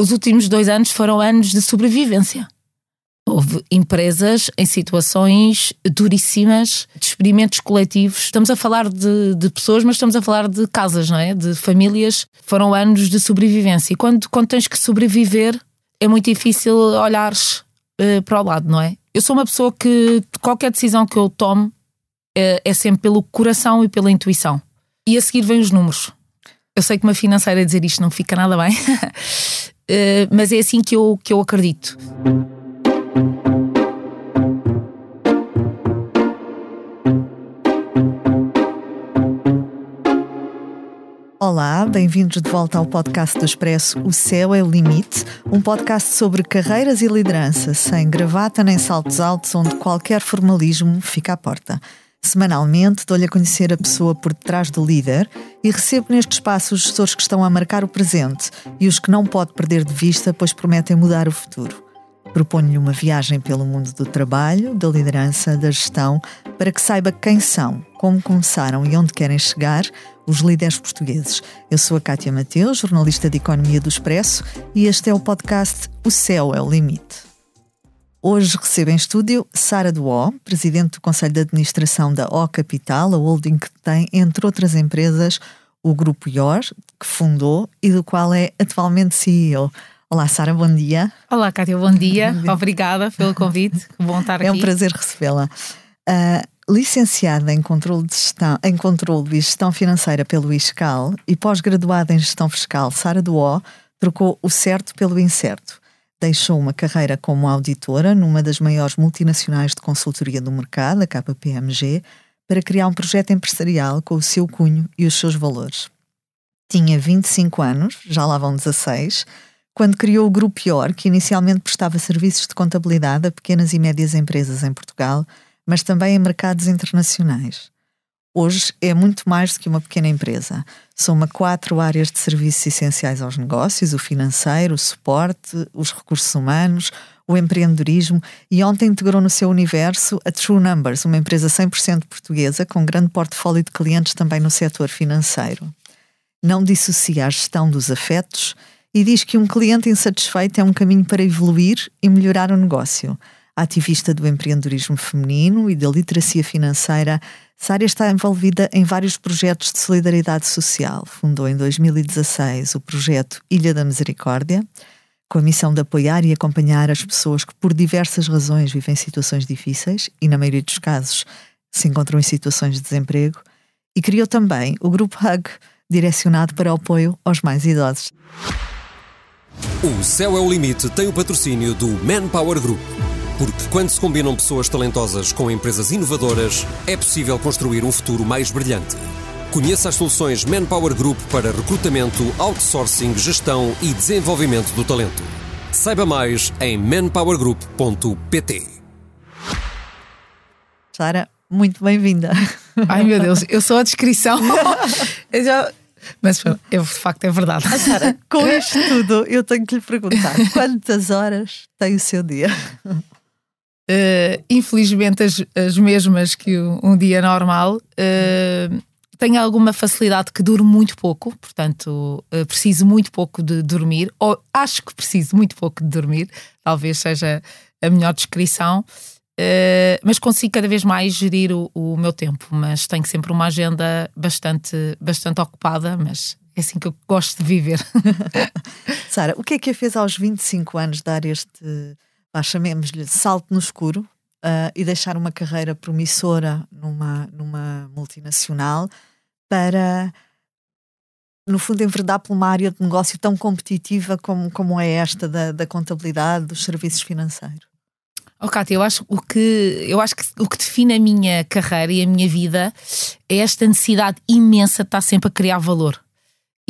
os últimos dois anos foram anos de sobrevivência. Houve empresas em situações duríssimas, de experimentos coletivos. Estamos a falar de, de, pessoas, mas estamos a falar de casas, não é? De famílias. Foram anos de sobrevivência. E quando, quando tens que sobreviver, é muito difícil olhares uh, para o lado, não é? Eu sou uma pessoa que qualquer decisão que eu tomo é, é sempre pelo coração e pela intuição. E a seguir vêm os números. Eu sei que uma financeira dizer isto não fica nada bem, uh, mas é assim que eu, que eu acredito. Olá, bem-vindos de volta ao podcast do Expresso O Céu é o Limite, um podcast sobre carreiras e liderança, sem gravata nem saltos altos, onde qualquer formalismo fica à porta. Semanalmente dou-lhe a conhecer a pessoa por detrás do líder e recebo neste espaço os gestores que estão a marcar o presente e os que não pode perder de vista, pois prometem mudar o futuro. Proponho-lhe uma viagem pelo mundo do trabalho, da liderança, da gestão, para que saiba quem são, como começaram e onde querem chegar os líderes portugueses. Eu sou a Cátia Mateus, jornalista de Economia do Expresso, e este é o podcast O Céu é o Limite. Hoje recebo em estúdio Sara Duó, presidente do Conselho de Administração da O Capital, a holding que tem, entre outras empresas, o Grupo IOR, que fundou e do qual é atualmente CEO. Olá, Sara, bom dia. Olá, Cátia, bom dia. bom dia. Obrigada pelo convite. Que bom estar aqui. É um prazer recebê-la. Uh, licenciada em controle, de gestão, em controle e gestão financeira pelo ISCAL e pós-graduada em gestão fiscal, Sara Duó trocou o certo pelo incerto. Deixou uma carreira como auditora numa das maiores multinacionais de consultoria do mercado, a KPMG, para criar um projeto empresarial com o seu cunho e os seus valores. Tinha 25 anos, já lá vão 16, quando criou o Grupo IOR, que inicialmente prestava serviços de contabilidade a pequenas e médias empresas em Portugal, mas também em mercados internacionais. Hoje é muito mais do que uma pequena empresa. Soma quatro áreas de serviços essenciais aos negócios: o financeiro, o suporte, os recursos humanos, o empreendedorismo e ontem integrou no seu universo a True Numbers, uma empresa 100% portuguesa com grande portfólio de clientes também no setor financeiro. Não dissocia a gestão dos afetos e diz que um cliente insatisfeito é um caminho para evoluir e melhorar o negócio. Ativista do empreendedorismo feminino e da literacia financeira, Sária está envolvida em vários projetos de solidariedade social. Fundou em 2016 o projeto Ilha da Misericórdia, com a missão de apoiar e acompanhar as pessoas que, por diversas razões, vivem situações difíceis e, na maioria dos casos, se encontram em situações de desemprego. E criou também o Grupo Hug, direcionado para o apoio aos mais idosos. O Céu é o Limite tem o patrocínio do Manpower Group. Porque quando se combinam pessoas talentosas com empresas inovadoras, é possível construir um futuro mais brilhante. Conheça as soluções Manpower Group para recrutamento, outsourcing, gestão e desenvolvimento do talento. Saiba mais em manpowergroup.pt. Sara, muito bem-vinda. Ai meu Deus, eu sou a descrição. eu já, mas eu, de facto é verdade. Ah, Sara, com isto tudo, eu tenho que lhe perguntar: quantas horas tem o seu dia? Uh, infelizmente, as, as, mesmas que um dia normal. Uh, tenho alguma facilidade que dure muito pouco, portanto, uh, preciso muito pouco de dormir, ou acho que preciso muito pouco de dormir, talvez seja a melhor descrição. Uh, mas consigo cada vez mais gerir o, o, meu tempo, mas tenho sempre uma agenda bastante, bastante ocupada, mas é assim que eu gosto de viver. Sara, o que é que a fez aos 25 anos dar este, chamemos-lhe, salto no escuro uh, e deixar uma carreira promissora numa, numa multinacional para, no fundo, enverdar por uma área de negócio tão competitiva como, como é esta da, da contabilidade, dos serviços financeiros? Oh, Cátia, eu acho, o que, eu acho que o que define a minha carreira e a minha vida é esta necessidade imensa de estar sempre a criar valor.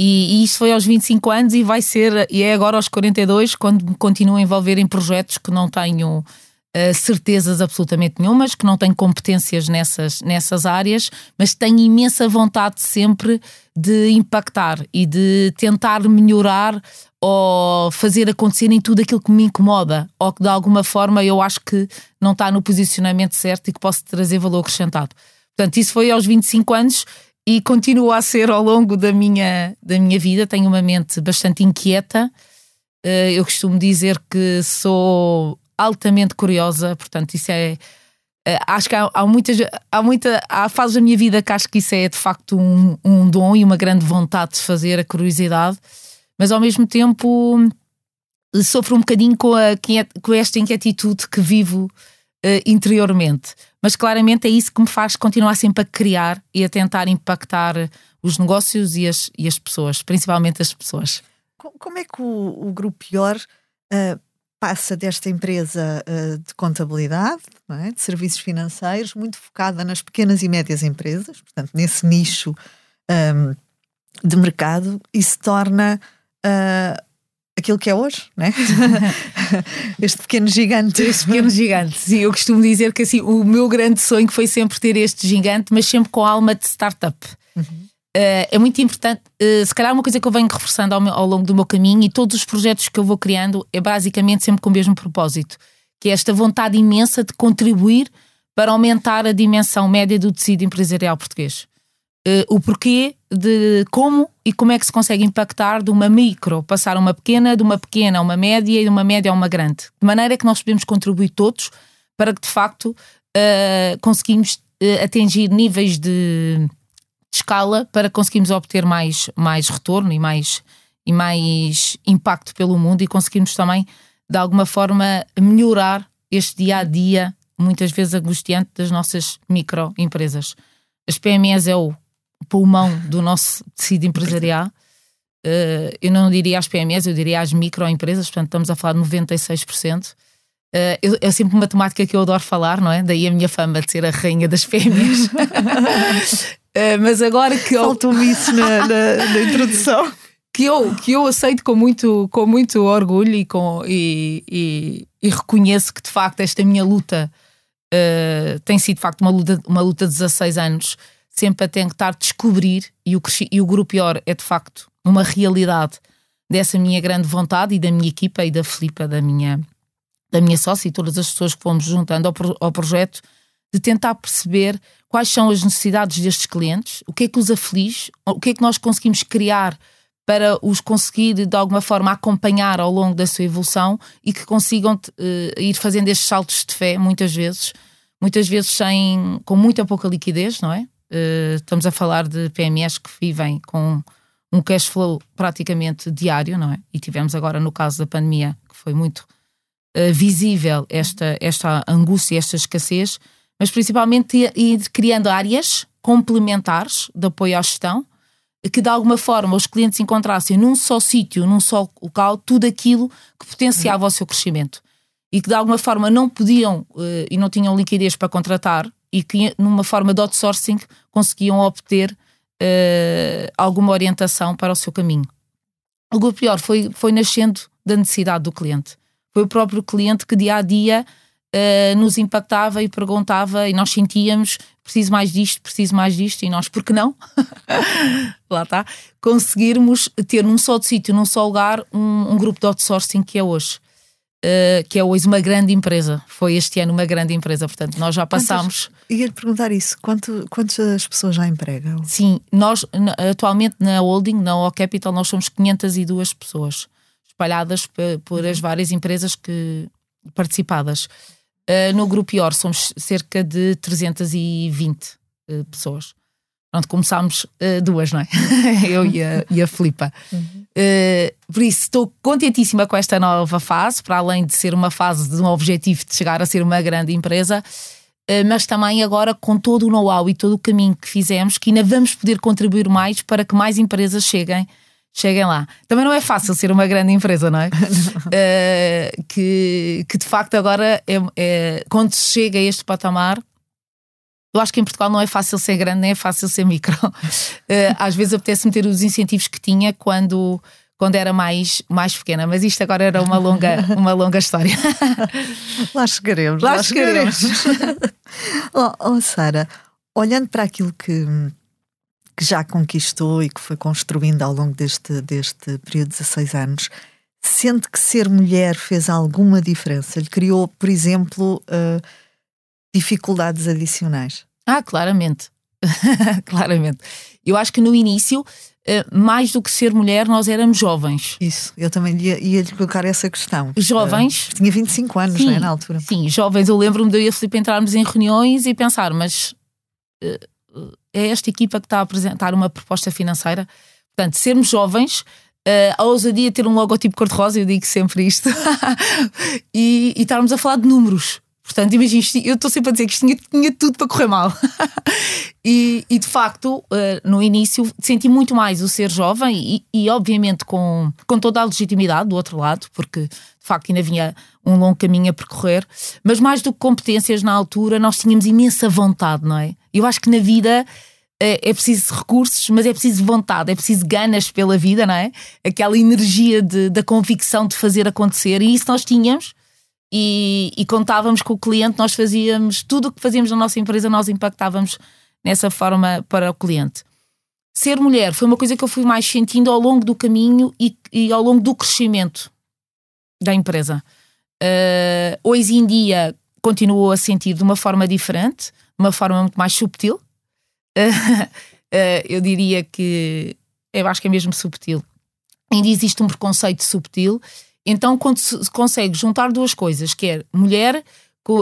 E, e isso foi aos 25 anos e vai ser, e é agora aos 42, quando me continuo a envolver em projetos que não tenho uh, certezas absolutamente nenhumas, que não tenho competências nessas, nessas áreas, mas tenho imensa vontade sempre de impactar e de tentar melhorar ou fazer acontecer em tudo aquilo que me incomoda ou que de alguma forma eu acho que não está no posicionamento certo e que posso trazer valor acrescentado. Portanto, isso foi aos 25 anos e continua a ser ao longo da minha, da minha vida. Tenho uma mente bastante inquieta Uh, eu costumo dizer que sou altamente curiosa, portanto, isso é. Uh, acho que há, há, muitas, há muita. Há fases da minha vida que acho que isso é de facto um, um dom e uma grande vontade de fazer, a curiosidade, mas ao mesmo tempo sofro um bocadinho com, a, com esta inquietude que vivo uh, interiormente. Mas claramente é isso que me faz continuar sempre a criar e a tentar impactar os negócios e as, e as pessoas, principalmente as pessoas. Como é que o, o Grupo Pior uh, passa desta empresa uh, de contabilidade, é? de serviços financeiros, muito focada nas pequenas e médias empresas, portanto, nesse nicho um, de mercado, e se torna uh, aquilo que é hoje, né? este pequeno gigante. Este pequeno gigante. Sim, eu costumo dizer que assim, o meu grande sonho foi sempre ter este gigante, mas sempre com alma de startup. Uhum. Uh, é muito importante, uh, se calhar uma coisa que eu venho reforçando ao, meu, ao, longo do meu caminho e todos os projetos que eu vou criando é basicamente sempre com o mesmo propósito, que é esta vontade imensa de contribuir para aumentar a dimensão média do tecido empresarial português uh, o porquê de como e como é que se consegue impactar de uma micro, passar uma pequena, de uma pequena a uma média e de uma média a uma grande. De maneira que nós podemos contribuir todos para que de facto uh, conseguimos uh, atingir níveis de, de, escala para conseguirmos obter mais, mais retorno e mais, e mais impacto pelo mundo e conseguirmos também de alguma forma melhorar este dia a dia, muitas vezes angustiante, das nossas microempresas. As PMEs é o pulmão do nosso tecido empresarial. Uh, eu não diria às PMEs, eu diria às microempresas, portanto estamos a falar de 96%. Uh, eu, é sempre uma temática que eu adoro falar, não é? Daí a minha fama de ser a rainha das PMEs. uh, mas agora que eu. Faltou-me isso na, na, na, introdução. Que eu, que eu aceito com muito, com muito orgulho e, com, e, e, e reconheço que de facto esta minha luta uh, tem sido de facto uma luta, uma luta de 16 anos sempre a tentar descobrir, e o, e o Grupo IOR é de facto uma realidade dessa minha grande vontade e da minha equipa e da Filipa, da minha, da minha sócia e todas as pessoas que fomos juntando ao, ao projeto, de tentar perceber quais são as necessidades destes clientes, o que é que os aflige, o que é que nós conseguimos criar para os conseguir de alguma forma acompanhar ao longo da sua evolução e que consigam uh, ir fazendo estes saltos de fé muitas vezes, muitas vezes sem, com muita pouca liquidez, não é? Uh, estamos a falar de PMEs que vivem com um cash flow praticamente diário, não é? E tivemos agora no caso da pandemia, que foi muito uh, visível esta, esta angústia, esta escassez, mas principalmente ir criando áreas complementares de apoio à gestão, que de alguma forma os clientes encontrassem num só sítio, num só local, tudo aquilo que potenciava o seu crescimento. E que de alguma forma não podiam uh, e não tinham liquidez para contratar e que numa forma de outsourcing conseguiam obter uh, alguma orientação para o seu caminho. O grupo pior foi, foi nascendo da necessidade do cliente. Foi o próprio cliente que dia a dia uh, nos impactava e perguntava e nós sentíamos preciso mais disto, preciso mais disto e nós, por que não? Lá está. Conseguirmos ter num só sítio, num só lugar, um, um grupo de outsourcing que é hoje. Uh, que é hoje uma grande empresa. Foi este ano uma grande empresa, portanto, nós já passámos. Ia-lhe perguntar isso: quanto, quantas pessoas já empregam? Sim, nós atualmente na holding, na O Capital, nós somos 502 pessoas espalhadas por as várias empresas que participadas. Uh, no Grupo IOR somos cerca de 320 uh, eh, pessoas. Pronto, começámos uh, duas, não é? Eu e a, e a Filipa. Uhum. Uh, por isso, estou contentíssima com esta nova fase, para além de ser uma fase de um objetivo de chegar a ser uma grande empresa, uh, mas também agora com todo o know-how e todo o caminho que fizemos, que ainda vamos poder contribuir mais para que mais empresas cheguem, cheguem lá. Também não é fácil ser uma grande empresa, não é? uh, que, que de facto agora, é, é, quando se chega a este patamar, eu acho que em Portugal não é fácil ser grande, nem é fácil ser micro. Uh, às vezes apetece-me ter os incentivos que tinha quando, quando era mais, mais pequena, mas isto agora era uma longa, uma longa história. lá chegaremos. Lá, lá chegaremos. oh, oh, Sara, olhando para aquilo que, que já conquistou e que foi construindo ao longo deste, deste período de 16 anos, sente que ser mulher fez alguma diferença? Lhe criou, por exemplo. Uh, dificuldades adicionais? Ah, claramente. claramente. Eu acho que no início uh, mais do que ser mulher, nós éramos jovens. Isso, eu também ia, ia lhe colocar essa questão. Jovens. Uh, tinha 25 anos, sim, não é, na altura? Sim, jovens. Eu lembro-me de eu e a Filipe entrarmos em reuniões e pensar, mas uh, é esta equipa que está a apresentar uma proposta financeira. Portanto, sermos jovens, Uh, a ousadia ter um logotipo cor-de-rosa, eu digo sempre isto, e, e estarmos a falar de números. Portanto, imagina, eu estou sempre a dizer que isto tinha, tinha tudo para correr mal. e, e, de facto, uh, no início, senti muito mais o ser jovem e, e, obviamente, com, com toda a legitimidade do outro lado, porque de facto ainda vinha um longo caminho a percorrer, mas mais do que competências na altura, nós tínhamos imensa vontade, não é? Eu acho que na vida é, é preciso recursos, mas é preciso vontade, é preciso ganas pela vida, não é? Aquela energia de, da convicção de fazer acontecer, e isso nós tínhamos. E, e contávamos com o cliente, nós fazíamos tudo o que fazíamos na nossa empresa, nós impactávamos nessa forma para o cliente. Ser mulher foi uma coisa que eu fui mais sentindo ao longo do caminho e, e ao longo do crescimento da empresa. Uh, hoje em dia continuo a sentir de uma forma diferente, de uma forma muito mais subtil, eu diria que eu acho que é mesmo subtil. Ainda existe um preconceito subtil. Então, quando se consegue juntar duas coisas, que é mulher,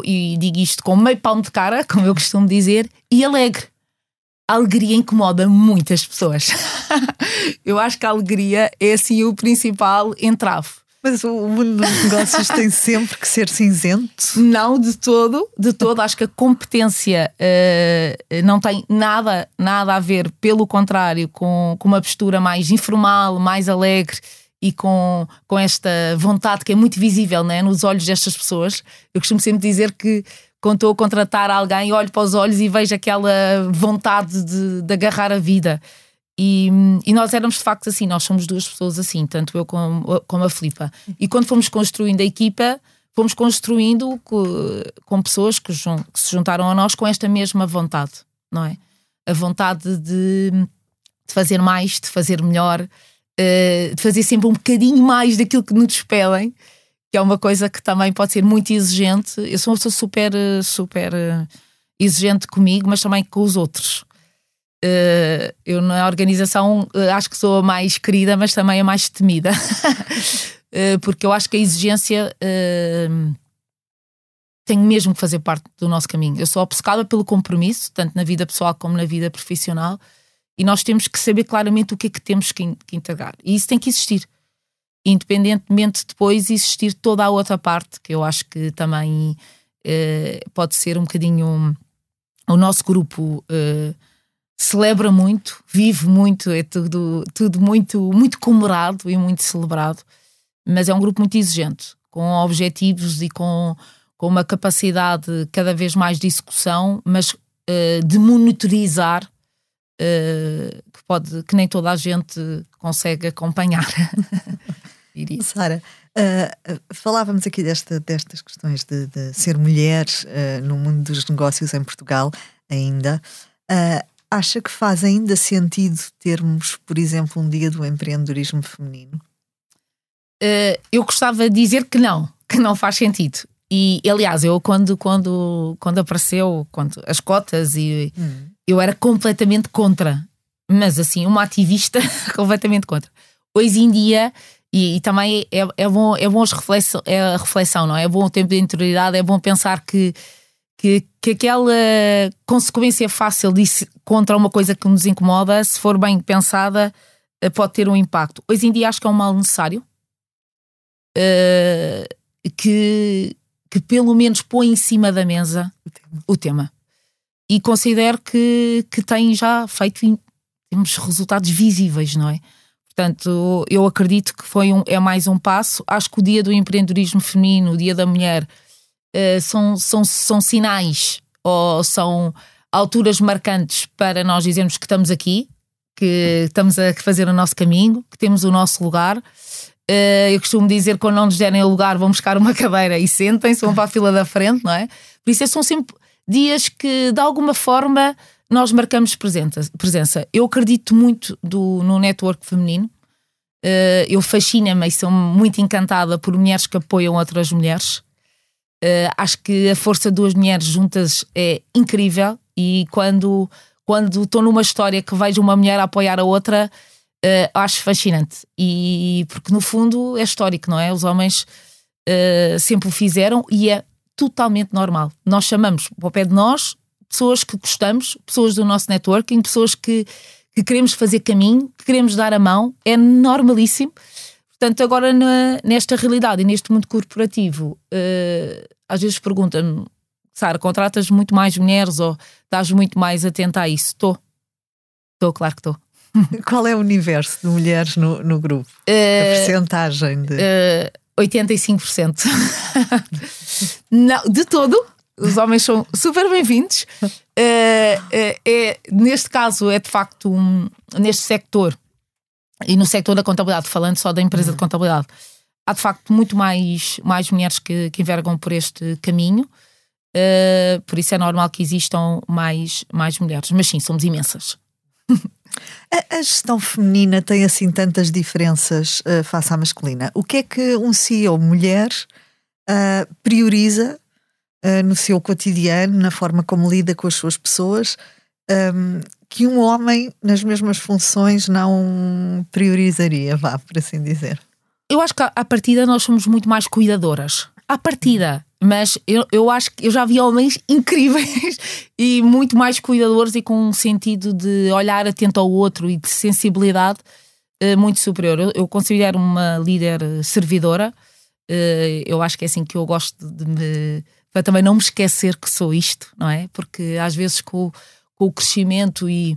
e digo isto com meio palmo de cara, como eu costumo dizer, e alegre. A alegria incomoda muitas pessoas. eu acho que a alegria é assim o principal entrave. Mas o mundo dos negócios tem sempre que ser cinzento? Não, de todo, de todo. Acho que a competência uh, não tem nada, nada a ver, pelo contrário, com, com uma postura mais informal, mais alegre e com, com esta vontade que é muito visível né, nos olhos destas pessoas. Eu costumo sempre dizer que quando estou a contratar alguém, olho para os olhos e vejo aquela vontade de, de agarrar a vida. E, e, nós éramos de facto assim, nós somos duas pessoas assim, tanto eu como, como a Filipa. E quando fomos construindo a equipa, fomos construindo com, com pessoas que, que, se juntaram a nós com esta mesma vontade, não é? A vontade de, de fazer mais, de fazer melhor, uh, de fazer sempre um bocadinho mais daquilo que nos pedem, que é uma coisa que também pode ser muito exigente. Eu sou uma pessoa super, super uh, exigente comigo, mas também com os outros. Uh, eu na organização uh, acho que sou a mais querida, mas também a mais temida, uh, porque eu acho que a exigência tem mesmo que fazer parte do nosso caminho. Eu sou obcecada pelo compromisso, tanto na vida pessoal como na vida profissional, e nós temos que saber claramente o que é que temos que, que integrar. E isso tem que existir, independentemente de depois existir toda a outra parte, que eu acho que também pode ser um bocadinho o nosso grupo celebra muito, vive muito, é tudo, tudo muito, muito comemorado e muito celebrado, mas é um grupo muito exigente, com objetivos e com, com uma capacidade cada vez mais de execução, mas uh, de monitorizar uh, que, pode, que nem toda a gente consegue acompanhar. Sara, uh, falávamos aqui desta, destas questões de, de ser mulher no mundo dos negócios em Portugal ainda. Uh, Acha que faz ainda sentido termos, por exemplo, um dia do empreendedorismo feminino? Uh, eu gostava de dizer que não, que não faz sentido. E aliás, eu quando, quando, quando apareceu quando, as cotas, e, hum. Eu era completamente contra. Mas assim, uma ativista completamente contra. Hoje em dia, e, e também é, é, bom, é bom reflexão, é a reflexão, não é? É bom o tempo de interioridade, é bom pensar que que, que aquela consequência fácil disso contra uma coisa que nos incomoda, se for bem pensada, eh, pode ter um impacto. Hoje em dia acho que é um mal necessário uh, que, que pelo menos põe em cima da mesa o tema. O tema. E considero que, que tem já feito temos resultados visíveis, não é? Portanto, eu acredito que foi um, é mais um passo. Acho que o dia do empreendedorismo feminino, o dia da mulher, uh, são, são, são sinais ou são alturas marcantes para nós dizermos que estamos aqui, que estamos a fazer o nosso caminho, que temos o nosso lugar. Uh, eu costumo dizer que quando não nos derem lugar, vão buscar uma cadeira e sentem-se, vão para a fila da frente, não é? Por isso, são sempre dias que, de alguma forma, nós marcamos presença. Eu acredito muito do, no network feminino. Uh, eu fascina-me e sou muito encantada por mulheres que apoiam outras mulheres. Uh, acho que a força de duas mulheres juntas é incrível e quando quando estou numa história que vejo uma mulher apoiar a outra, Uh, acho fascinante. E porque no fundo é histórico, não é? Os homens sempre o fizeram e é totalmente normal. Nós chamamos ao pé de nós pessoas que gostamos, pessoas do nosso networking, pessoas que, que queremos fazer caminho, que queremos dar a mão, é normalíssimo. Portanto, agora na, nesta realidade e neste mundo corporativo, uh, às vezes perguntam-me, Sara, contratas muito mais mulheres ou estás muito mais atenta a isso? Estou. Estou, claro que estou. Qual é o universo de mulheres no, no grupo? Uh, a eh, percentagem de. Uh, 85%. Não, de todo. Os homens são super bem-vindos. Uh, é, neste caso, é de facto um, neste sector e no sector da contabilidade, falando só da empresa de contabilidade, há de facto muito mais, mais mulheres que, que envergam por este caminho. Uh, por isso é normal que existam mais, mais mulheres. Mas sim, somos imensas. A, a, gestão feminina tem assim tantas diferenças uh, face à masculina. O que é que um CEO mulher uh, prioriza uh, no seu cotidiano, na forma como lida com as suas pessoas, um, que um homem nas mesmas funções não priorizaria, vá, por assim dizer? Eu acho que à partida nós somos muito mais cuidadoras. À partida, mas eu, eu acho que eu já vi homens incríveis e muito mais cuidadores e com um sentido de olhar atento ao outro e de sensibilidade uh, muito superior. Eu, eu, considero uma líder servidora. Uh, eu acho que é assim que eu gosto de me. para também não me esquecer que sou isto, não é? Porque às vezes com, com o crescimento e,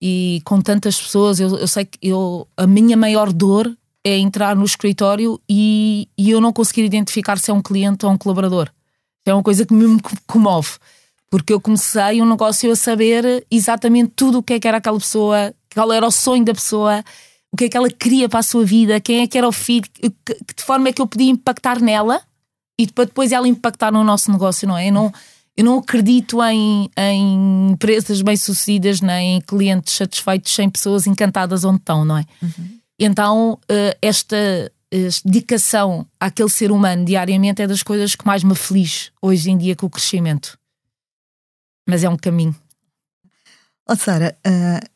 e com tantas pessoas, eu, eu sei que eu, a minha maior dor é entrar no escritório e, e eu não conseguir identificar se é um cliente ou um colaborador. É uma coisa que me comove. Porque eu comecei um negócio a saber exatamente tudo o que é que era aquela pessoa, qual era o sonho da pessoa, o que é que ela queria para a sua vida, quem é que era o filho, que, de forma é que eu podia impactar nela e para depois ela impactar no nosso negócio, não é? Eu não, eu não acredito em, em empresas bem-sucedidas nem em clientes satisfeitos sem pessoas encantadas onde estão, não é? Uhum. Então, eh, esta dedicação àquele ser humano diariamente é das coisas que mais me feliz hoje em dia com o crescimento. Mas é um caminho. Oh, Sara, uh,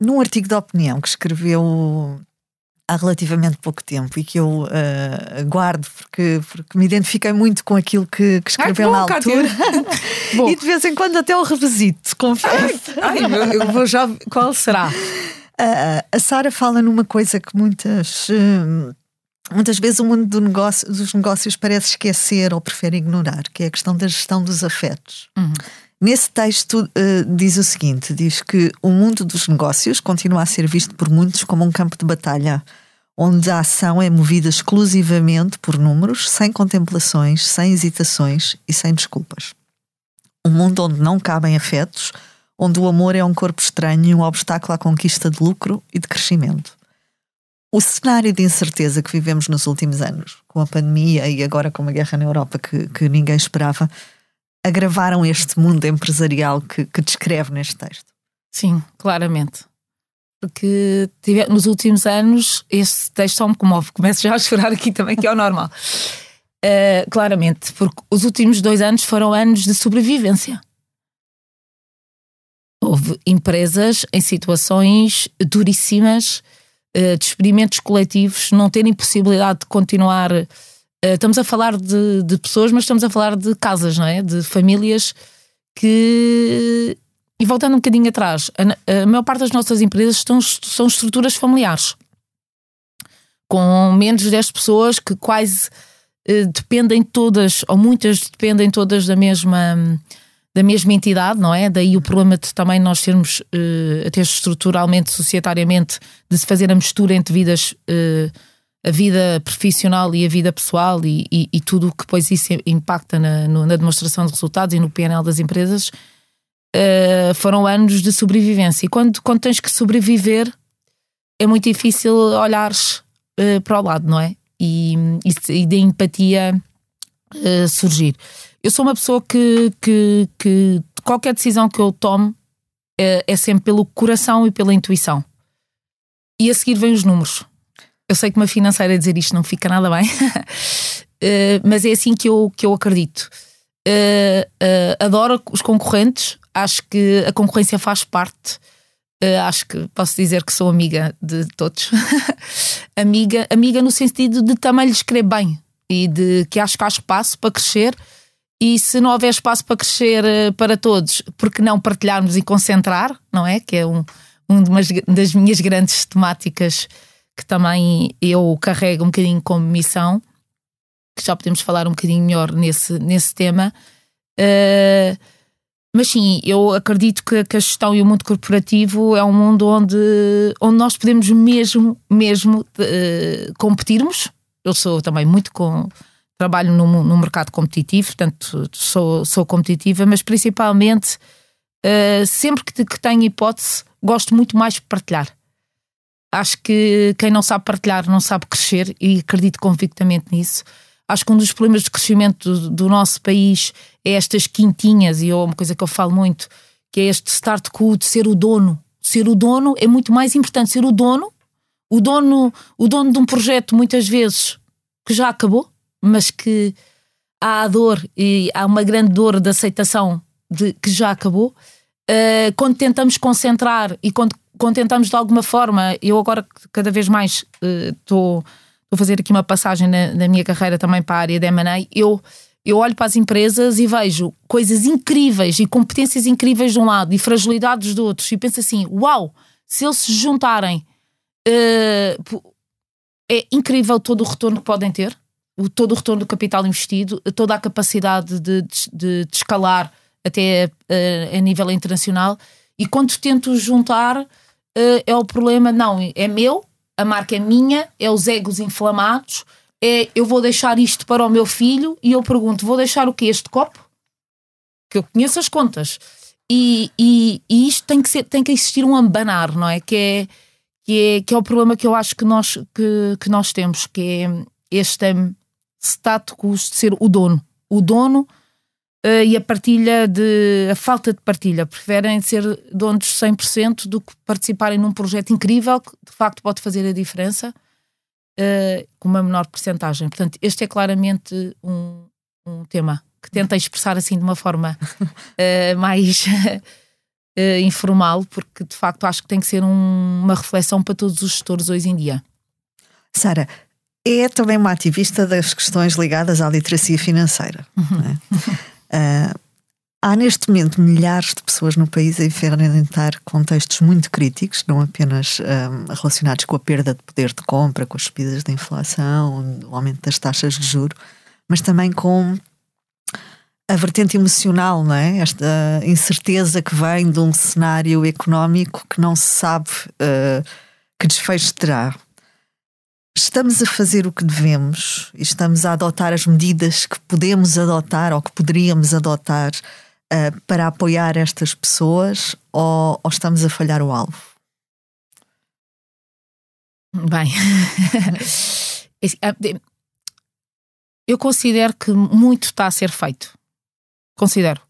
num artigo de opinião que escreveu há relativamente pouco tempo e que eu uh, guardo porque, porque me identifiquei muito com aquilo que, que escreveu Ai, na altura e de vez em quando até o revisito, confesso. Ai, ai, eu vou já. Qual será? a Sara fala numa coisa que muitas. Hum, muitas vezes o mundo do negócio, dos negócios parece esquecer ou prefere ignorar, que é a questão da gestão dos afetos. Uhum. Nesse texto uh, diz o seguinte: diz que o mundo dos negócios continua a ser visto por muitos como um campo de batalha, onde a ação é movida exclusivamente por números, sem contemplações, sem hesitações e sem desculpas. Um mundo onde não cabem afetos, onde o amor é um corpo estranho e um obstáculo à conquista de lucro e de crescimento. O cenário de incerteza que vivemos nos últimos anos, com a pandemia e agora com uma guerra na Europa que, que ninguém esperava, agravaram este mundo empresarial que, que descreve neste texto. Sim, claramente. Porque tive, nos últimos anos esse texto só me comove. Começo já a chorar aqui também, que é o normal. Uh, claramente, porque os últimos dois anos foram anos de sobrevivência houve empresas em situações duríssimas uh, de experimentos coletivos, não terem possibilidade de continuar. Uh, estamos a falar de, de, pessoas, mas estamos a falar de casas, não é? De famílias que. E voltando um bocadinho atrás, a, a maior parte das nossas empresas estão, são estruturas familiares, com menos de 10 pessoas que quase uh, dependem todas, ou muitas dependem todas da mesma da mesma entidade, não é? Daí o problema de também nós sermos, uh, até estruturalmente, societariamente, de se fazer a mistura entre vidas, uh, a vida profissional e a vida pessoal e, e, e tudo o que depois isso impacta na, na, demonstração de resultados e no PNL das empresas, uh, foram anos de sobrevivência. E quando, quando tens que sobreviver, é muito difícil olhares para o lado, não é? E, e, e empatia surgir. Eu sou uma pessoa que, que, que qualquer decisão que eu tomo é, é, sempre pelo coração e pela intuição. E a seguir vem os números. Eu sei que uma financeira dizer isto não fica nada bem, uh, mas é assim que eu, que eu acredito. Uh, uh, adoro os concorrentes, acho que a concorrência faz parte acho que posso dizer que sou amiga de todos. amiga, amiga no sentido de também lhes querer bem e de que acho que há espaço para crescer. E se não houver espaço para crescer para todos, porque não partilharmos e concentrar, não é? Que é um, um das minhas grandes temáticas que também eu carrego um bocadinho como missão, que já podemos falar um bocadinho melhor nesse, nesse tema. Uh, mas sim, eu acredito que, que, a gestão e o mundo corporativo é um mundo onde, onde nós podemos mesmo, mesmo uh, competirmos. Eu sou também muito com. Trabalho no, no mercado competitivo, portanto, sou, sou competitiva, mas principalmente, uh, sempre que, que tenho hipótese, gosto muito mais de partilhar. Acho que quem não sabe partilhar não sabe crescer e acredito convictamente nisso. Acho que um dos problemas de crescimento do, do nosso país é estas quintinhas, e é uma coisa que eu falo muito, que é este start de ser o dono. Ser o dono é muito mais importante. Ser o dono, o dono, o dono de um projeto, muitas vezes, que já acabou, mas que há a dor e há uma grande dor de aceitação de que já acabou. Uh, quando tentamos concentrar e quando, quando tentamos de alguma forma, eu agora cada vez mais estou. Uh, vou fazer aqui uma passagem na, na minha carreira também para a área de M&A, eu, eu olho para as empresas e vejo coisas incríveis e competências incríveis de um lado e fragilidades do outro e penso assim, uau, se eles se juntarem uh, é incrível todo o retorno que podem ter, o, todo o retorno do capital investido, toda a capacidade de, de, de escalar até uh, a nível internacional e quando tento juntar é o problema, não, é meu, a marca é minha, é os egos inflamados, é eu vou deixar isto para o meu filho e eu pergunto: vou deixar o que? Este copo? Que eu conheço as contas. E, e, e, isto tem que, ser, tem que existir um abanar, não é? Que é, que é, que é o problema que eu acho que nós, que, que nós temos, que é este status de ser o dono. O dono e a partilha de. a falta de partilha. Preferem ser donos 100% do que participarem num projeto incrível que de facto pode fazer a diferença uh, com uma menor porcentagem. Portanto, este é claramente um, um tema que tenta expressar assim de uma forma uh, mais. informal, porque de facto acho que tem que ser um, uma reflexão para todos os gestores hoje em dia. Sara, é também uma ativista das questões ligadas à literacia financeira. Uhum. Uh, há neste momento milhares de pessoas no país a enfrentar contextos muito críticos, não apenas um, ah, relacionados com a perda de poder de compra, com as subidas da inflação, o aumento das taxas de juro, mas também com a vertente emocional, não é? Esta incerteza que vem de um cenário económico que não se sabe uh, que desfecho terá estamos a fazer o que devemos e estamos a adotar as medidas que podemos adotar ou que poderíamos adotar uh, para apoiar estas pessoas ou, ou, estamos a falhar o alvo? Bem, ah, eu considero que muito está a ser feito. Considero.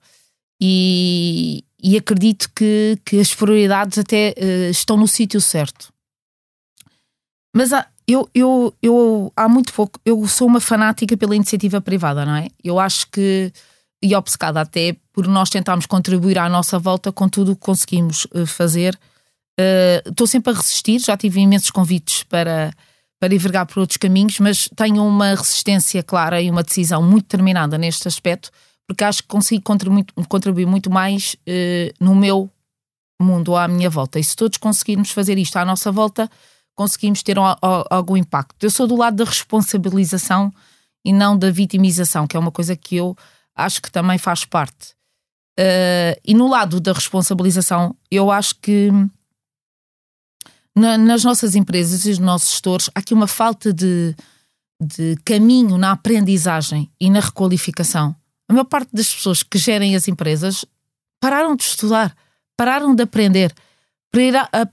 E, e acredito que, que as prioridades até uh, estão no sítio certo. Mas há, eu, eu, eu, há muito pouco, eu sou uma fanática pela iniciativa privada, não é? Eu acho que, e obcecada até por nós tentarmos contribuir à nossa volta com tudo o que conseguimos uh, fazer. Uh, estou sempre a resistir, já tive imensos convites para, para envergar por outros caminhos, mas tenho uma resistência clara e uma decisão muito determinada neste aspecto, porque acho que consigo contribuir, contribuir muito mais uh, no meu mundo, à minha volta. E se todos conseguirmos fazer isto à nossa volta, conseguimos ter algum impacto. Eu sou do lado da responsabilização e não da vitimização, que é uma coisa que eu acho que também faz parte. Uh, e no lado da responsabilização, eu acho que na, nas nossas empresas e nos nossos gestores há aqui uma falta de, de caminho na aprendizagem e na requalificação. A maior parte das pessoas que gerem as empresas pararam de estudar, pararam de aprender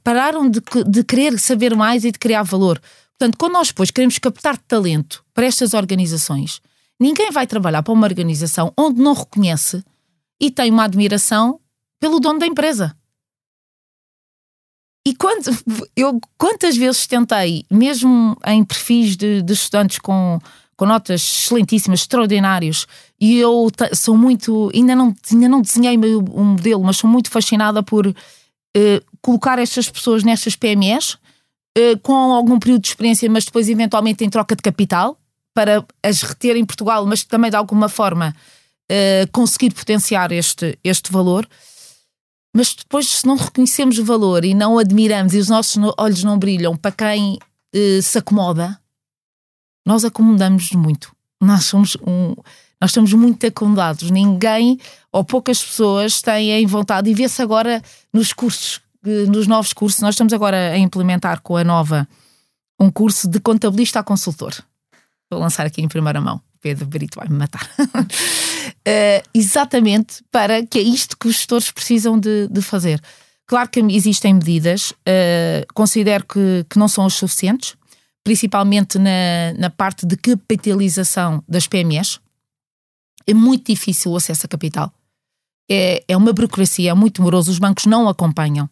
pararam de, de querer saber mais e de criar valor. Portanto, quando nós depois queremos captar talento para estas organizações, ninguém vai trabalhar para uma organização onde não reconhece e tem uma admiração pelo dono da empresa. E quando, eu quantas vezes tentei, mesmo em perfis de, de estudantes com, com notas excelentíssimas, extraordinários, e eu sou muito, ainda não, ainda não desenhei um modelo, mas sou muito fascinada por uh, colocar estas pessoas nestas PMEs uh, com algum período de experiência, mas depois eventualmente em troca de capital para as reter em Portugal, mas também de alguma forma uh, conseguir potenciar este, este valor. Mas depois, se não reconhecemos o valor e não admiramos e os nossos olhos não brilham para quem uh, se acomoda, nós acomodamos muito. Nós somos um, nós estamos muito acomodados. Ninguém ou poucas pessoas têm vontade e vê-se agora nos cursos, eh, nos novos cursos. Nós estamos agora a implementar com a nova um curso de contabilista a consultor. Vou lançar aqui em primeira mão. Pedro Brito vai me matar. uh, exatamente para que é isto que os gestores precisam de, de fazer. Claro que existem medidas, uh, considero que, que não são as suficientes, principalmente na, na parte de capitalização das PMEs. É muito difícil o acesso a capital. É, é uma burocracia, é muito moroso, os bancos não acompanham.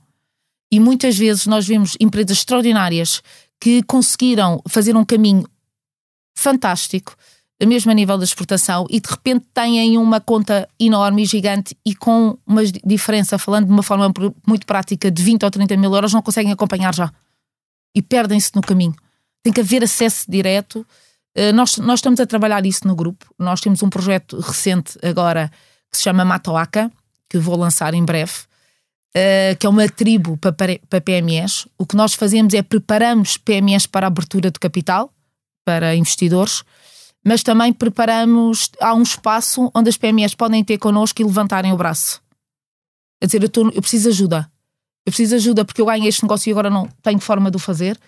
E muitas vezes nós vemos empresas extraordinárias que conseguiram fazer um caminho fantástico, mesmo a nível da exportação, e de repente têm uma conta enorme e gigante e com uma diferença, falando de uma forma muito prática, de 20 ou 30 mil euros, não conseguem acompanhar já. E perdem-se no caminho. Tem que haver acesso direto. Eh, nós, nós estamos a trabalhar isso no grupo. Nós temos um projeto recente agora que se chama Matoaca, que vou lançar em breve, uh, que é uma tribo para, para PMEs. O que nós fazemos é preparamos PMEs para a abertura de capital, para investidores, mas também preparamos, há um espaço onde as PMEs podem ter connosco e levantarem o braço. Quer dizer, eu, eu preciso de ajuda. Eu preciso de ajuda porque eu ganho este negócio e agora não tenho forma de o fazer.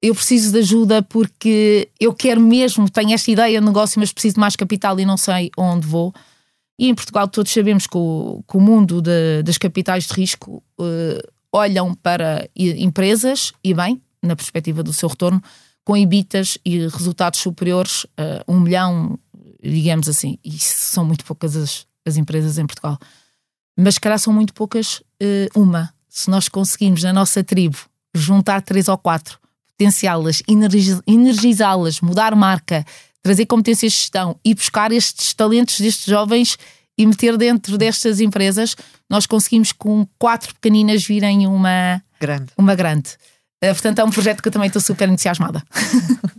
Eu preciso de ajuda porque eu quero mesmo, tenho esta ideia de negócio, mas preciso de mais capital e não sei onde vou. E em Portugal todos sabemos que o, que o mundo de, das capitais de risco uh, olham para empresas, e bem, na perspectiva do seu retorno, com EBITAs e resultados superiores a um milhão, digamos assim. E são muito poucas as, as empresas em Portugal. Mas, se calhar, são muito poucas uh, uma. Se nós conseguirmos, na nossa tribo, juntar três ou quatro, potenciá-las, energizá-las, mudar marca, trazer competências de gestão e buscar estes talentos destes jovens e meter dentro destas empresas, nós conseguimos com quatro pequeninas virem uma grande. Uma grande. Uh, portanto, é um projeto que eu também estou super entusiasmada.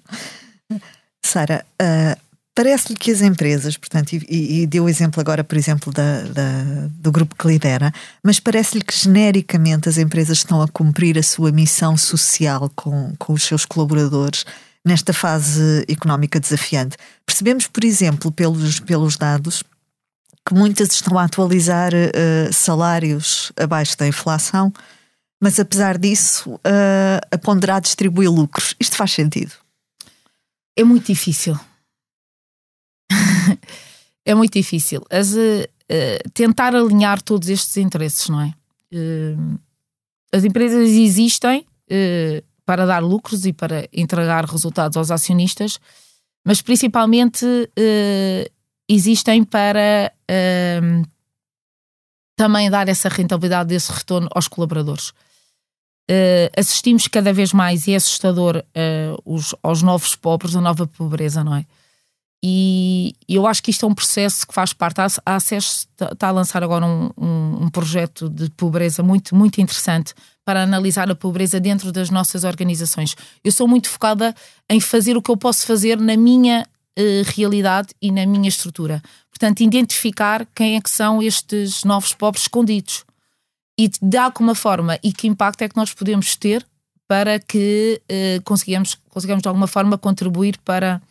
Sara, uh, parece-lhe que as empresas, portanto, e, e, deu o exemplo agora, por exemplo, da, da, do grupo que lidera, mas parece-lhe que genericamente as empresas estão a cumprir a sua missão social com, com os seus colaboradores nesta fase económica desafiante. Percebemos, por exemplo, pelos, pelos dados, que muitas estão a atualizar uh, salários abaixo da inflação, mas apesar disso, uh, a ponderar distribui lucros. Isto faz sentido? É muito difícil. é muito difícil. As, uh, tentar alinhar todos estes interesses, não é? as empresas existem para dar lucros e para entregar resultados aos acionistas, mas principalmente uh, existem para uh, também dar essa rentabilidade, esse retorno aos colaboradores. Uh, assistimos cada vez mais, e é assustador, os, aos novos pobres, a nova pobreza, não é? E eu acho que isto é um processo que faz parte. A ACES está a lançar agora um, um, um, projeto de pobreza muito, muito interessante para analisar a pobreza dentro das nossas organizações. Eu sou muito focada em fazer o que eu posso fazer na minha uh, realidade e na minha estrutura. Portanto, identificar quem é que são estes novos pobres escondidos e de alguma forma e que impacto é que nós podemos ter para que uh, consigamos, consigamos de alguma forma contribuir para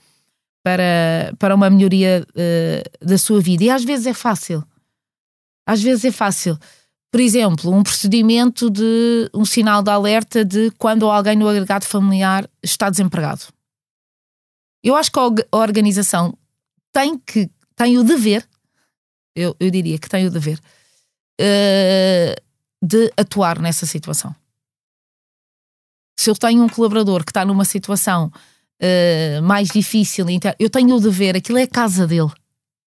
para, para uma melhoria uh, da sua vida. E às vezes é fácil. Às vezes é fácil. Por exemplo, um procedimento de um sinal de alerta de quando alguém no agregado familiar está desempregado. Eu acho que a organização tem que tem o dever, eu, eu diria que tem o dever, uh, de atuar nessa situação. Se eu tenho um colaborador que está numa situação uh, mais difícil. Eu tenho o dever, aquilo é a casa dele.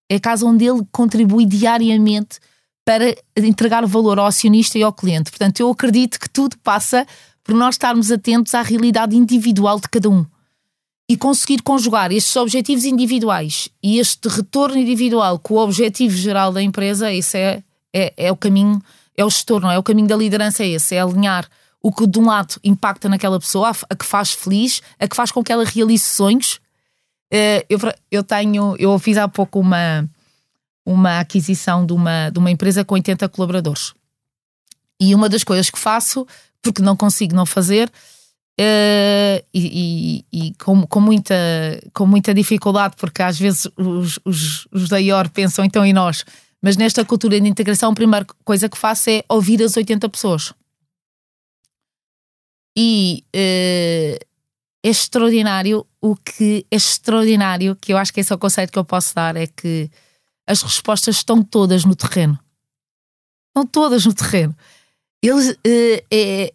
É a casa onde ele contribui diariamente para entregar valor ao acionista e ao cliente. Portanto, eu acredito que tudo passa por nós estarmos atentos à realidade individual de cada um e conseguir conjugar estes objetivos individuais e este retorno individual com o objetivo geral da empresa, isso é, é, é o caminho é o gestor, não é? O caminho da liderança é esse, é alinhar o que de um lado impacta naquela pessoa, a que faz feliz, a que faz com que ela realize sonhos. Uh, eu, eu tenho, eu fiz há pouco uma, uma aquisição de uma, de uma empresa com 80 colaboradores. E uma das coisas que faço, porque não consigo não fazer, Uh, e, e, e com, com, muita, com muita dificuldade, porque às vezes os, os, os da IOR pensam então em nós, mas nesta cultura de integração, a primeira coisa que faço é ouvir as 80 pessoas. E uh, é extraordinário o que é extraordinário, que eu acho que esse é o conceito que eu posso dar, é que as respostas estão todas no terreno. Estão todas no terreno. Eles, uh, é,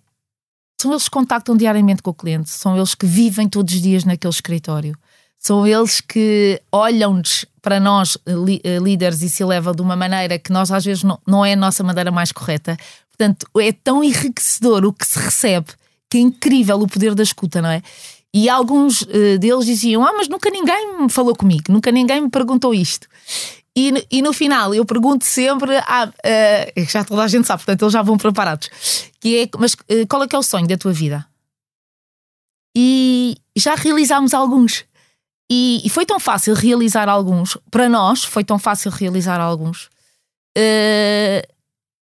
são eles que contactam diariamente com o cliente, são eles que vivem todos os dias naquele escritório, são eles que olham-nos para nós, eh, líderes, e se levam de uma maneira que nós às vezes não, não é a nossa maneira mais correta. Portanto, é tão enriquecedor o que se recebe, que é incrível o poder da escuta, não é? E alguns uh, deles diziam: Ah, mas nunca ninguém me falou comigo, nunca ninguém me perguntou isto. E, e no final eu pergunto sempre, ah, uh, já toda a gente sabe, portanto eles já vão preparados, que é, mas uh, qual é que é o sonho da tua vida? E já realizámos alguns. E, e, foi tão fácil realizar alguns, para nós foi tão fácil realizar alguns, uh,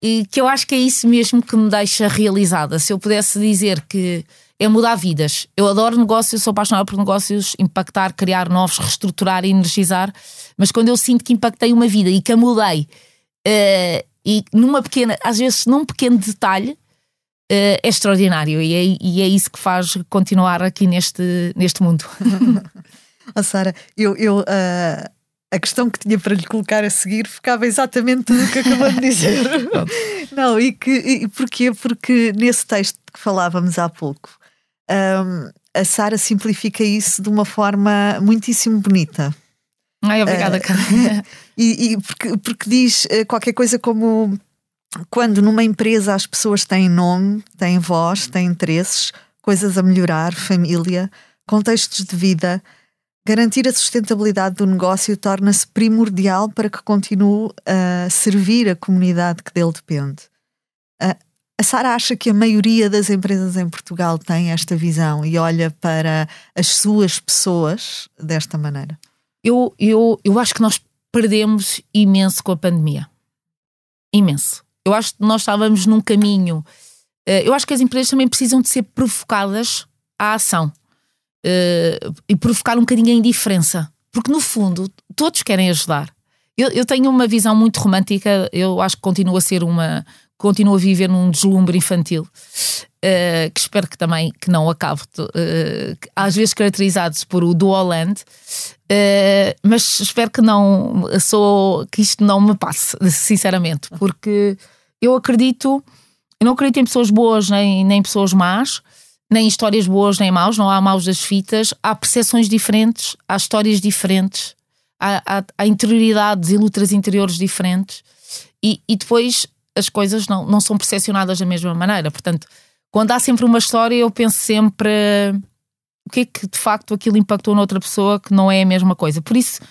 e que eu acho que é isso mesmo que me deixa realizada. Se eu pudesse dizer que é mudar vidas. Eu adoro negócios, sou apaixonada por negócios, impactar, criar novos, reestruturar e energizar. Mas quando eu sinto que impactei uma vida e que a mudei, uh, e numa pequena, às vezes num pequeno detalhe, uh, é extraordinário. E é, e é, isso que faz continuar aqui neste, neste mundo. oh, Sara, eu. eu uh a questão que tinha para lhe colocar a seguir ficava exatamente no que acabou de dizer. Não, e que e porquê? Porque nesse texto que falávamos há pouco, um, a Sara simplifica isso de uma forma muitíssimo bonita. Ai, obrigada, uh, e, e porque, porque diz eh, qualquer coisa como quando numa empresa as pessoas têm nome, têm voz, têm interesses, coisas a melhorar, família, contextos de vida, garantir a sustentabilidade do negócio torna-se primordial para que continue a servir a comunidade que dele depende. A Sara acha que a maioria das empresas em Portugal tem esta visão e olha para as suas pessoas desta maneira? Eu, eu, eu acho que nós perdemos imenso com a pandemia. Imenso. Eu acho que nós estávamos num caminho. Eh, eu acho que as empresas também precisam de ser provocadas à ação eh, e provocar um bocadinho a indiferença. Porque, no fundo, todos querem ajudar. Eu, eu, tenho uma visão muito romântica, eu acho que continua a ser uma, continuo a viver num deslumbre infantil. Uh, que espero que também que não acabe, uh, às vezes caracterizados por o Duoland, uh, mas espero que não sou que isto não me passe, sinceramente, porque eu acredito, eu não acredito em pessoas boas nem, nem pessoas más, nem histórias boas nem maus, não há maus das fitas, há percepções diferentes, há histórias diferentes, há, há, há interioridades e lutas interiores diferentes, e, e depois as coisas não, não são percepcionadas da mesma maneira. Portanto, quando há sempre uma história, eu penso sempre o que é que de facto aquilo impactou noutra pessoa que não é a mesma coisa. Por isso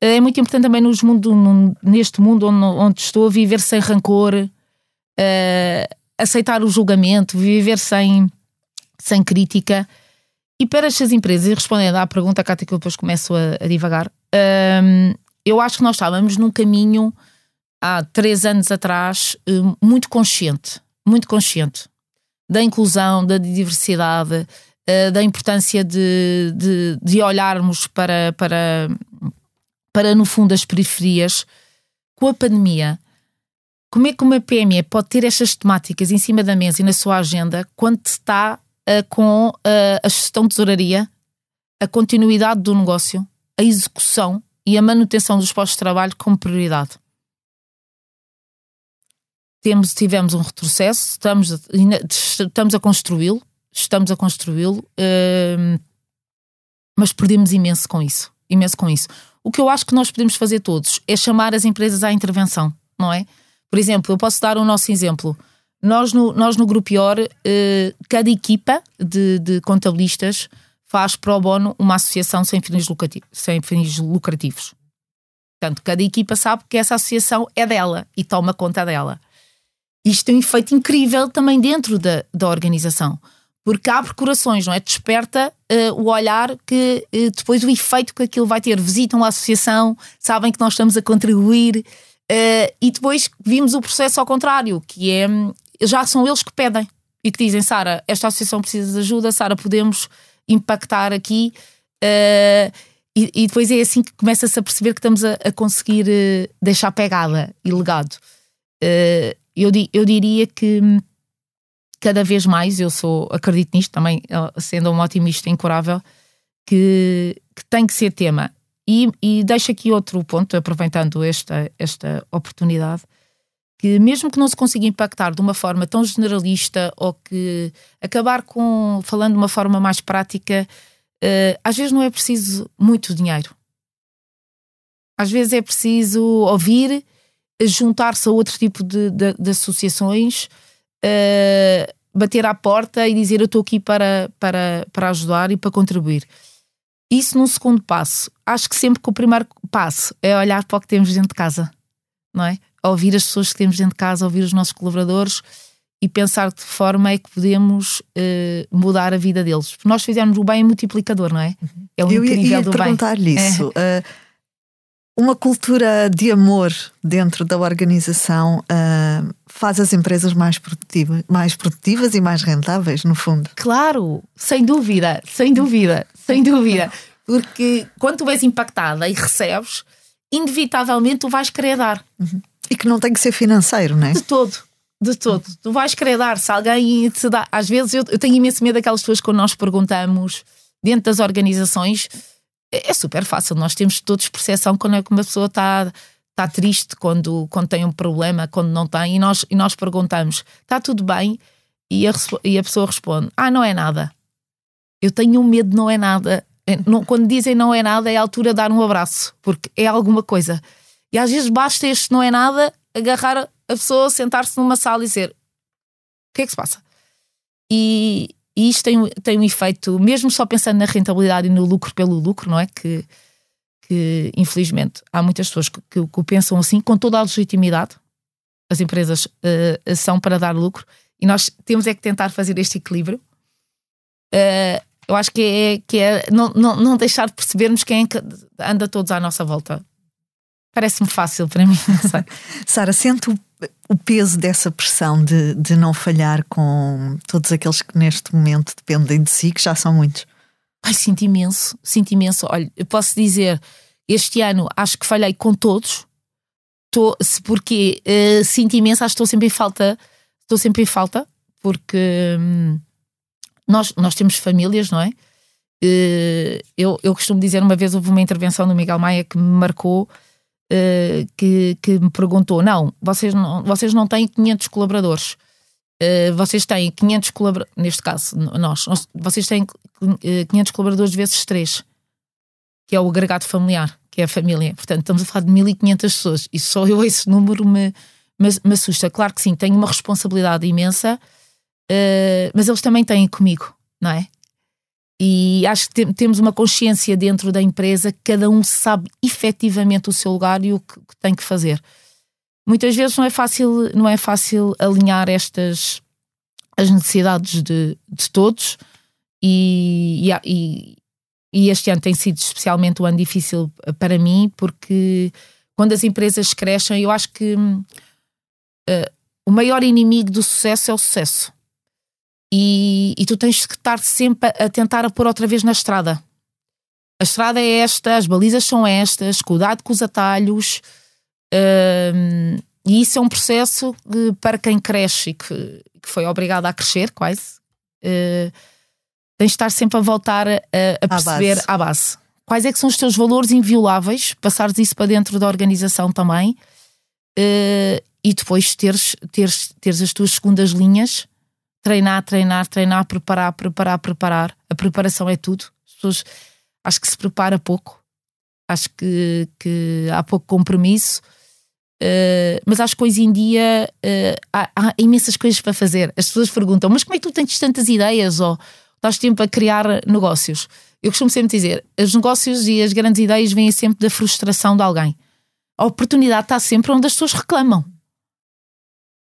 é muito importante também nos mundo, neste mundo onde, onde estou, viver sem rancor, uh, aceitar o julgamento, viver sem, sem crítica. E para estas empresas, e respondendo à pergunta, Cátia, que eu depois começo a, a divagar, uh, eu acho que nós estávamos num caminho há três anos atrás eh, muito consciente, muito consciente da inclusão, da diversidade, eh, da importância de, de, de olharmos para, para, para, no fundo, as periferias. Com a pandemia, como é que uma PME pode ter estas temáticas em cima da mesa e na sua agenda quando está uh, com uh, a gestão de tesouraria, a continuidade do negócio, a execução e a manutenção dos postos de trabalho como prioridade? temos, tivemos um retrocesso, estamos, estamos a construí-lo, estamos a construí-lo, uh, mas perdemos imenso com isso, imenso com isso. O que eu acho que nós podemos fazer todos é chamar as empresas à intervenção, não é? Por exemplo, eu posso dar o nosso exemplo. Nós no, nós no Grupo IOR, uh, cada equipa de, de contabilistas faz pro bono uma associação sem fins, lucrativos, sem fins lucrativos. Portanto, cada equipa sabe que essa associação é dela e toma conta dela. isto tem um efeito incrível também dentro da, da organização. Porque abre corações, não é? Desperta uh, o olhar que uh, depois o efeito que aquilo vai ter. Visitam a associação, sabem que nós estamos a contribuir uh, e depois vimos o processo ao contrário, que é já são eles que pedem e que dizem: Sara, esta associação precisa de ajuda, Sara, podemos impactar aqui. Uh, e, e, depois é assim que começa-se a perceber que estamos a, a conseguir uh, deixar pegada e legado. Uh, eu, eu diria que cada vez mais, eu sou, acredito nisto também, sendo um otimista incurável, que, que tem que ser tema. E, e deixo aqui outro ponto, aproveitando esta, esta oportunidade, que mesmo que não se consiga impactar de uma forma tão generalista ou que acabar com falando de uma forma mais prática, uh, às vezes não é preciso muito dinheiro. Às vezes é preciso ouvir, juntar-se a outro tipo de, de, de associações, uh, bater à porta e dizer eu estou aqui para, para, para ajudar e para contribuir. Isso num segundo passo. Acho que sempre que o primeiro passo é olhar para o que temos dentro de casa, não é? Ouvir as pessoas que temos dentro de casa, ouvir os nossos colaboradores e pensar de que forma é que podemos uh, mudar a vida deles. Porque nós fizemos o bem multiplicador, não é? É o Eu incrível ia, ia do perguntar-lhe isso. É. Uh, uma cultura de amor dentro da organização uh, faz as empresas mais produtivas, mais produtivas e mais rentáveis, no fundo. Claro, sem dúvida, sem dúvida, sem dúvida. Porque quando tu és impactada e recebes, inevitavelmente tu vais querer dar. Uhum. E que não tem que ser financeiro, não é? De todo. De todo. Tu vais querer dar. Se alguém te dá. Às vezes eu, eu tenho imenso medo daquelas pessoas quando nós perguntamos dentro das organizações. É, é super fácil. Nós temos todos percepção quando é que uma pessoa está está triste quando, quando tem um problema, quando não tem, e nós, e nós perguntamos: está tudo bem? E a, e a pessoa responde: ah, não é nada. Eu tenho um medo, não é nada. É, não, quando dizem não é nada, é a altura de dar um abraço, porque é alguma coisa. E às vezes basta este não é nada, agarrar a pessoa, sentar-se numa sala e dizer: o que é que se passa? E, e isto tem, tem um efeito, mesmo só pensando na rentabilidade e no lucro pelo lucro, não é? Que, que infelizmente há muitas pessoas que, que, que pensam assim, com toda a legitimidade. As empresas uh, são para dar lucro e nós temos é que tentar fazer este equilíbrio. Uh, eu acho que é, que é não, não, não deixar de percebermos quem é anda todos à nossa volta. Parece-me fácil para mim, não sei. Sara, sente o, o, peso dessa pressão de, de não falhar com todos aqueles que neste momento dependem de si, que já são muitos? Ai, sinto imenso, sinto imenso. Olha, eu posso dizer, este ano acho que falhei com todos, estou, porque uh, sinto imenso, acho que estou sempre em falta, estou sempre em falta, porque hum, nós, nós temos famílias, não é? Uh, eu, eu costumo dizer, uma vez houve uma intervenção do Miguel Maia que me marcou, uh, que, que me perguntou: não vocês, não, vocês não têm 500 colaboradores, uh, vocês têm 500 colaboradores, neste caso, nós, vocês têm 500 colaboradores vezes 3, que é o agregado familiar, que é a família. Portanto, estamos a falar de 1500 pessoas, e só eu esse número me, me, me assusta. Claro que sim, tenho uma responsabilidade imensa, uh, mas eles também têm comigo, não é? E acho que temos uma consciência dentro da empresa que cada um sabe efetivamente o seu lugar e o que, tem que fazer. Muitas vezes não é fácil, não é fácil alinhar estas as necessidades de, de todos e, e, e este ano tem sido especialmente um ano difícil para mim porque quando as empresas crescem eu acho que uh, o maior inimigo do sucesso é o sucesso e, e tu tens que estar sempre a, tentar a pôr outra vez na estrada. A estrada é esta, as balizas são estas, cuidado com os atalhos. Um, e isso é um processo que, para quem cresce e que, que foi obrigado a crescer, quase, uh, tens de estar sempre a voltar a, a perceber à base. à base. Quais é que são os teus valores invioláveis, passares isso para dentro da organização também, uh, e depois teres, teres, teres as tuas segundas linhas treinar, treinar, treinar, preparar, preparar, preparar. A preparação é tudo. As pessoas acho que se prepara pouco, acho que, que há pouco compromisso. Uh, mas acho que hoje em dia uh, há, há, imensas coisas para fazer. As pessoas perguntam: mas como é que tu tens tantas ideias? Ou estás tempo a criar negócios? Eu costumo sempre dizer: os negócios e as grandes ideias vêm sempre da frustração de alguém. A oportunidade está sempre onde as pessoas reclamam.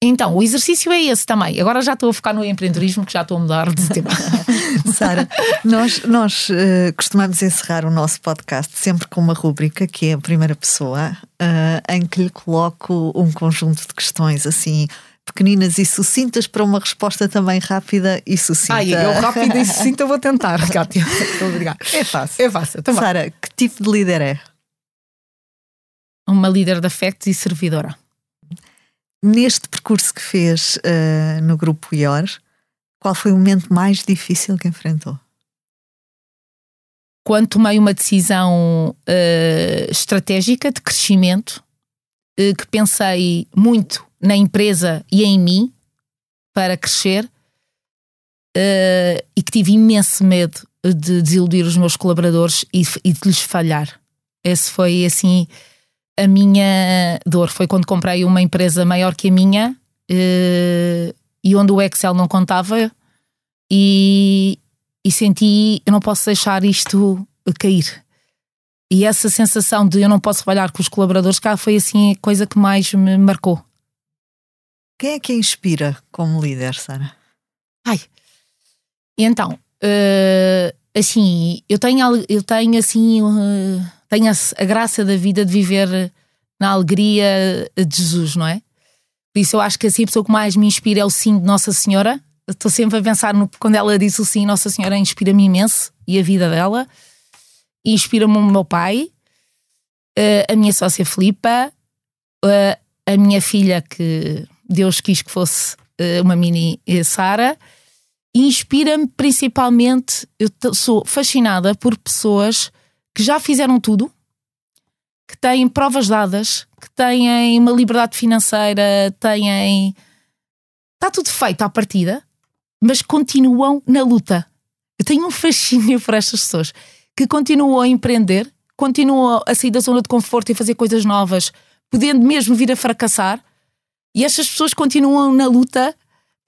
Então, o exercício é esse também. Agora já estou a focar no empreendedorismo, que já estou a mudar de tema. Sara, nós, nós uh, costumamos encerrar o nosso podcast sempre com uma rúbrica que é a primeira pessoa, uh, em que lhe coloco um conjunto de questões assim pequeninas e sucintas para uma resposta também rápida e sucinta. Ai, eu rápida e sucinta vou tentar, Cátia. Obrigada. É fácil. É fácil. Então Sara, que tipo de líder é? Uma líder de afetos e servidora. Neste percurso que fez uh, no Grupo IOR, qual foi o momento mais difícil que enfrentou? Quando tomei uma decisão uh, estratégica de crescimento, uh, que pensei muito na empresa e em mim para crescer e que tive imenso medo de desiludir os meus colaboradores e, e de lhes falhar. Esse foi assim a minha dor. Foi quando comprei uma empresa maior que a minha uh, e onde o Excel não contava e, e senti eu não posso deixar isto cair. E essa sensação de eu não posso trabalhar com os colaboradores cá foi assim a coisa que mais me marcou. Quem é que a inspira como líder, Sara? Ai, então, uh, assim, eu tenho, eu tenho assim, tenho a, graça da vida de viver na alegria de Jesus, não é? Por isso eu acho que assim a pessoa que mais me inspira é o sim de Nossa Senhora. Estou sempre a pensar no, quando ela disse o sim, Nossa Senhora inspira-me imenso e a vida dela. Inspira-me o meu pai, uh, a minha sócia Filipa, a minha filha que Deus quis que fosse uh, uma mini eh, Sara. Inspira-me principalmente, eu sou fascinada por pessoas que já fizeram tudo, que têm provas dadas, que têm uma liberdade financeira, têm. Está tudo feito à partida, mas continuam na luta. Eu tenho um fascínio por estas pessoas que continuam a empreender, continuam a sair da zona de conforto e fazer coisas novas, podendo mesmo vir a fracassar, e estas pessoas continuam na luta,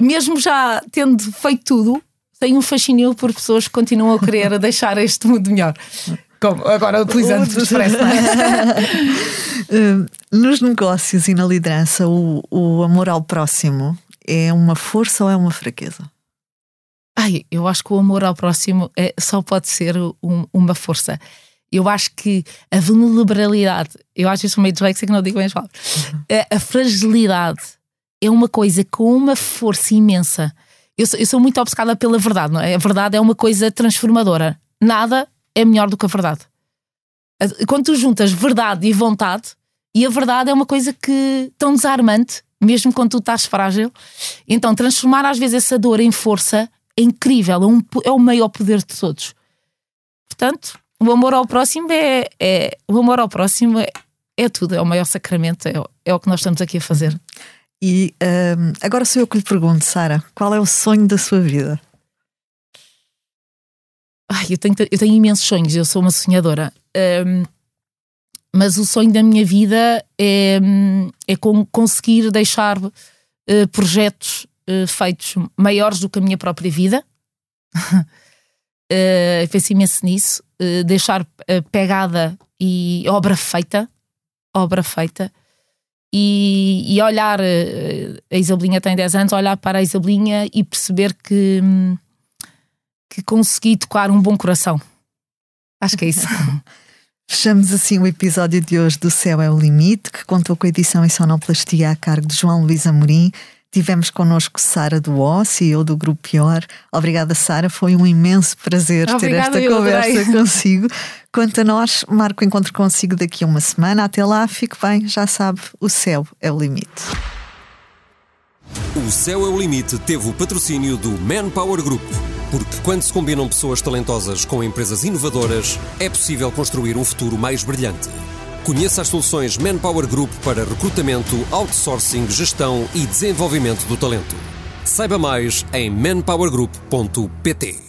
mesmo já tendo feito tudo, têm um fascínio por pessoas que continuam a querer deixar este mundo melhor. Como, agora utilizando o expresso, é? Nos negócios e na liderança, o, o amor ao próximo é uma força ou é uma fraqueza? Ai, eu acho que o amor ao próximo é, só pode ser um, uma força eu acho que a vulnerabilidade, eu acho isso meio dislexia que não digo bem as palavras, uhum. a, a, fragilidade é uma coisa com uma força imensa. Eu sou, eu sou muito obcecada pela verdade, não é? A verdade é uma coisa transformadora. Nada é melhor do que a verdade. Quando tu juntas verdade e vontade, e a verdade é uma coisa que tão desarmante, mesmo quando tu estás frágil. Então, transformar às vezes essa dor em força é incrível, é, um, é o maior poder de todos. Portanto, o amor ao próximo é, é o amor ao próximo é, é tudo, é o maior sacramento, é, é o que nós estamos aqui a fazer. E um, agora sou eu que lhe pergunto, Sara, qual é o sonho da sua vida? Ai, eu, tenho, eu tenho imensos sonhos, eu sou uma sonhadora. Um, mas o sonho da minha vida é, é conseguir deixar uh, projetos uh, feitos maiores do que a minha própria vida. uh, penso imenso nisso, uh, deixar pegada e obra feita, obra feita, e, e olhar, uh, a Isabelinha tem 10 anos, olhar para a Isabelinha e perceber que, que consegui tocar um bom coração. Acho que é isso. Fechamos assim o episódio de hoje do Céu é o Limite, que contou com a edição em sonoplastia a cargo de João Luís Amorim Tivemos connosco Sara do O, CEO do Grupo Pior. Obrigada, Sara. Foi um imenso prazer Obrigada, ter esta conversa consigo. Quanto a nós, marco o encontro consigo daqui a uma semana. Até lá, fique bem, já sabe, o céu é o limite. O Céu é o Limite teve o patrocínio do Manpower Group. Porque quando se combinam pessoas talentosas com empresas inovadoras, é possível construir um futuro mais brilhante. Conheça as soluções Manpower Group para recrutamento, outsourcing, gestão e desenvolvimento do talento. Saiba mais em manpowergroup.pt.